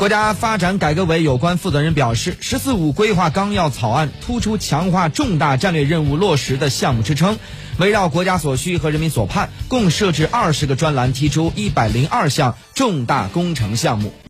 国家发展改革委有关负责人表示十四五规划纲要草案突出强化重大战略任务落实的项目支撑围绕国家所需和人民所盼共设置二十个专栏提出一百零二项重大工程项目。